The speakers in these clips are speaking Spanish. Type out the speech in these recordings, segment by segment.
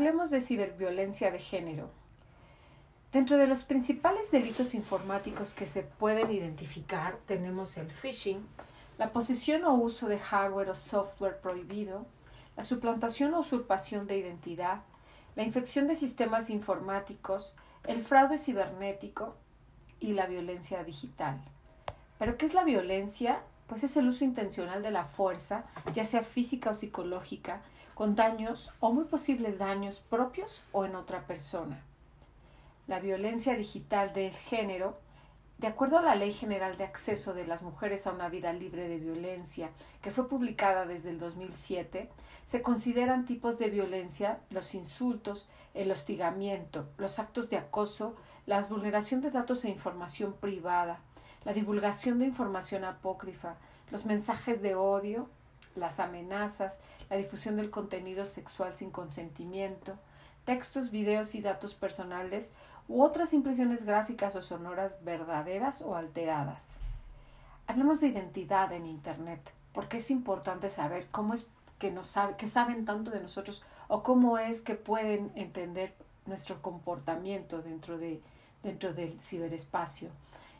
hablemos de ciberviolencia de género. Dentro de los principales delitos informáticos que se pueden identificar tenemos el phishing, la posesión o uso de hardware o software prohibido, la suplantación o usurpación de identidad, la infección de sistemas informáticos, el fraude cibernético y la violencia digital. ¿Pero qué es la violencia? Pues es el uso intencional de la fuerza, ya sea física o psicológica, con daños o muy posibles daños propios o en otra persona. La violencia digital de género, de acuerdo a la Ley General de Acceso de las Mujeres a una Vida Libre de Violencia, que fue publicada desde el 2007, se consideran tipos de violencia los insultos, el hostigamiento, los actos de acoso, la vulneración de datos e información privada, la divulgación de información apócrifa, los mensajes de odio, las amenazas, la difusión del contenido sexual sin consentimiento, textos, videos y datos personales u otras impresiones gráficas o sonoras verdaderas o alteradas. Hablemos de identidad en Internet, porque es importante saber cómo es que, nos sabe, que saben tanto de nosotros o cómo es que pueden entender nuestro comportamiento dentro, de, dentro del ciberespacio.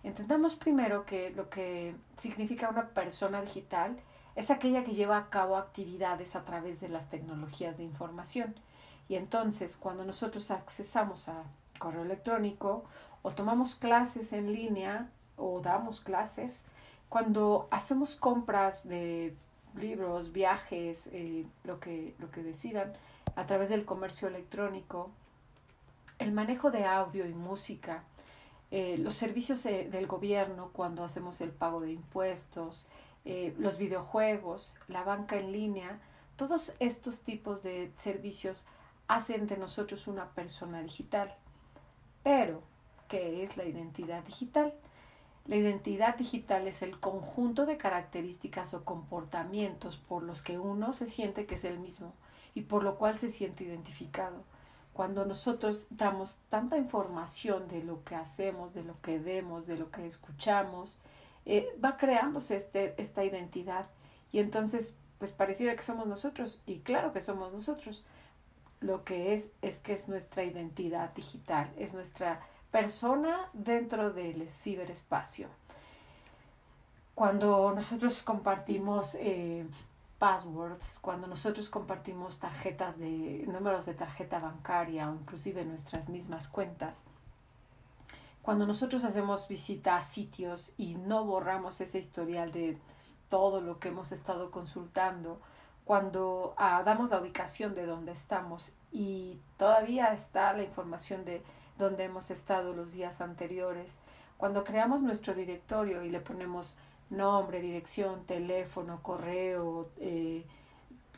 Entendamos primero que lo que significa una persona digital es aquella que lleva a cabo actividades a través de las tecnologías de información. Y entonces, cuando nosotros accesamos a correo electrónico o tomamos clases en línea o damos clases, cuando hacemos compras de libros, viajes, eh, lo, que, lo que decidan a través del comercio electrónico, el manejo de audio y música, eh, los servicios eh, del gobierno cuando hacemos el pago de impuestos, los videojuegos, la banca en línea, todos estos tipos de servicios hacen de nosotros una persona digital. Pero, ¿qué es la identidad digital? La identidad digital es el conjunto de características o comportamientos por los que uno se siente que es el mismo y por lo cual se siente identificado. Cuando nosotros damos tanta información de lo que hacemos, de lo que vemos, de lo que escuchamos, eh, va creándose este, esta identidad y entonces pues pareciera que somos nosotros y claro que somos nosotros. Lo que es es que es nuestra identidad digital, es nuestra persona dentro del ciberespacio. Cuando nosotros compartimos eh, passwords, cuando nosotros compartimos tarjetas de números de tarjeta bancaria o inclusive nuestras mismas cuentas, cuando nosotros hacemos visita a sitios y no borramos ese historial de todo lo que hemos estado consultando, cuando ah, damos la ubicación de donde estamos y todavía está la información de donde hemos estado los días anteriores. Cuando creamos nuestro directorio y le ponemos nombre, dirección, teléfono, correo, eh,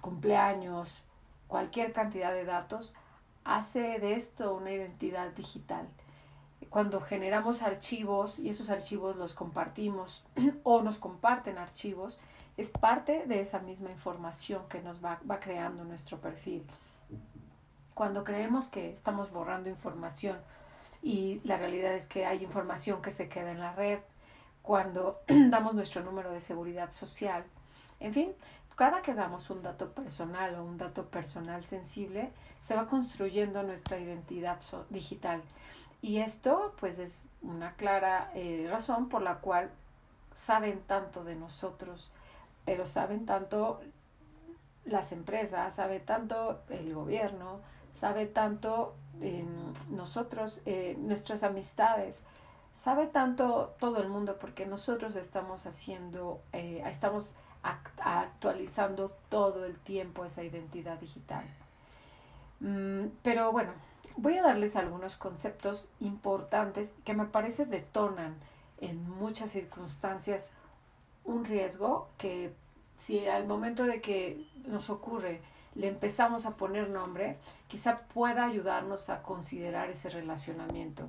cumpleaños, cualquier cantidad de datos, hace de esto una identidad digital. Cuando generamos archivos y esos archivos los compartimos o nos comparten archivos, es parte de esa misma información que nos va, va creando nuestro perfil. Cuando creemos que estamos borrando información y la realidad es que hay información que se queda en la red, cuando damos nuestro número de seguridad social, en fin, cada que damos un dato personal o un dato personal sensible, se va construyendo nuestra identidad digital. Y esto, pues, es una clara eh, razón por la cual saben tanto de nosotros, pero saben tanto las empresas, sabe tanto el gobierno, sabe tanto nosotros, eh, nuestras amistades, sabe tanto todo el mundo porque nosotros estamos haciendo, eh, estamos actualizando todo el tiempo esa identidad digital. Mm, pero bueno, voy a darles algunos conceptos importantes que me parece detonan en muchas circunstancias un riesgo que si al momento de que nos ocurre le empezamos a poner nombre, quizá pueda ayudarnos a considerar ese relacionamiento.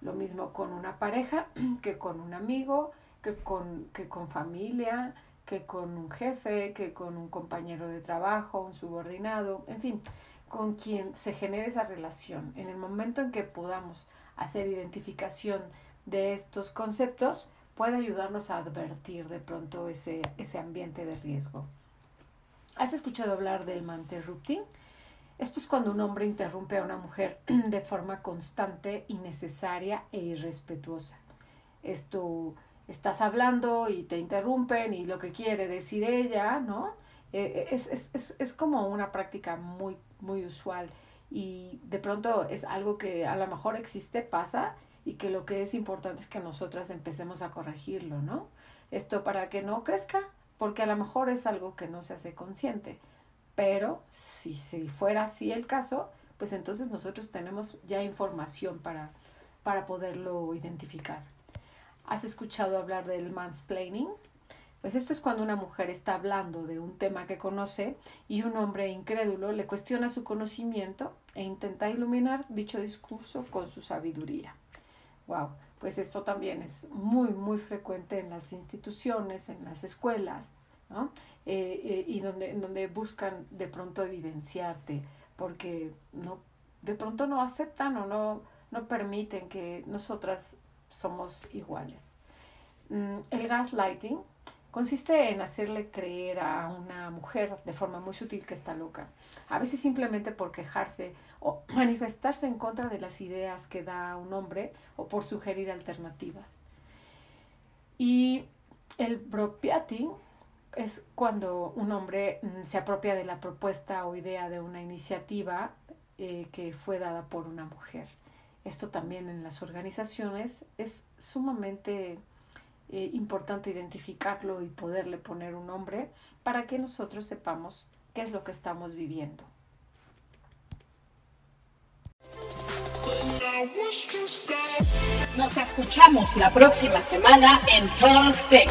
Lo mismo con una pareja, que con un amigo, que con, que con familia, que con un jefe, que con un compañero de trabajo, un subordinado, en fin, con quien se genere esa relación. En el momento en que podamos hacer identificación de estos conceptos, puede ayudarnos a advertir de pronto ese, ese ambiente de riesgo. ¿Has escuchado hablar del manterrupting? Esto es cuando un hombre interrumpe a una mujer de forma constante, innecesaria e irrespetuosa. Esto estás hablando y te interrumpen y lo que quiere decir ella, ¿no? Eh, es, es, es, es, como una práctica muy, muy usual y de pronto es algo que a lo mejor existe, pasa y que lo que es importante es que nosotras empecemos a corregirlo, ¿no? Esto para que no crezca, porque a lo mejor es algo que no se hace consciente, pero si, si fuera así el caso, pues entonces nosotros tenemos ya información para, para poderlo identificar. ¿Has escuchado hablar del mansplaining? Pues esto es cuando una mujer está hablando de un tema que conoce y un hombre incrédulo le cuestiona su conocimiento e intenta iluminar dicho discurso con su sabiduría. Wow, pues esto también es muy, muy frecuente en las instituciones, en las escuelas, ¿no? Eh, eh, y donde, donde buscan de pronto evidenciarte, porque no, de pronto no aceptan o no, no permiten que nosotras somos iguales. Mm, el gaslighting consiste en hacerle creer a una mujer de forma muy sutil que está loca, a veces simplemente por quejarse o manifestarse en contra de las ideas que da un hombre o por sugerir alternativas. Y el bropiating es cuando un hombre mm, se apropia de la propuesta o idea de una iniciativa eh, que fue dada por una mujer. Esto también en las organizaciones es sumamente eh, importante identificarlo y poderle poner un nombre para que nosotros sepamos qué es lo que estamos viviendo. Nos escuchamos la próxima semana en Tech.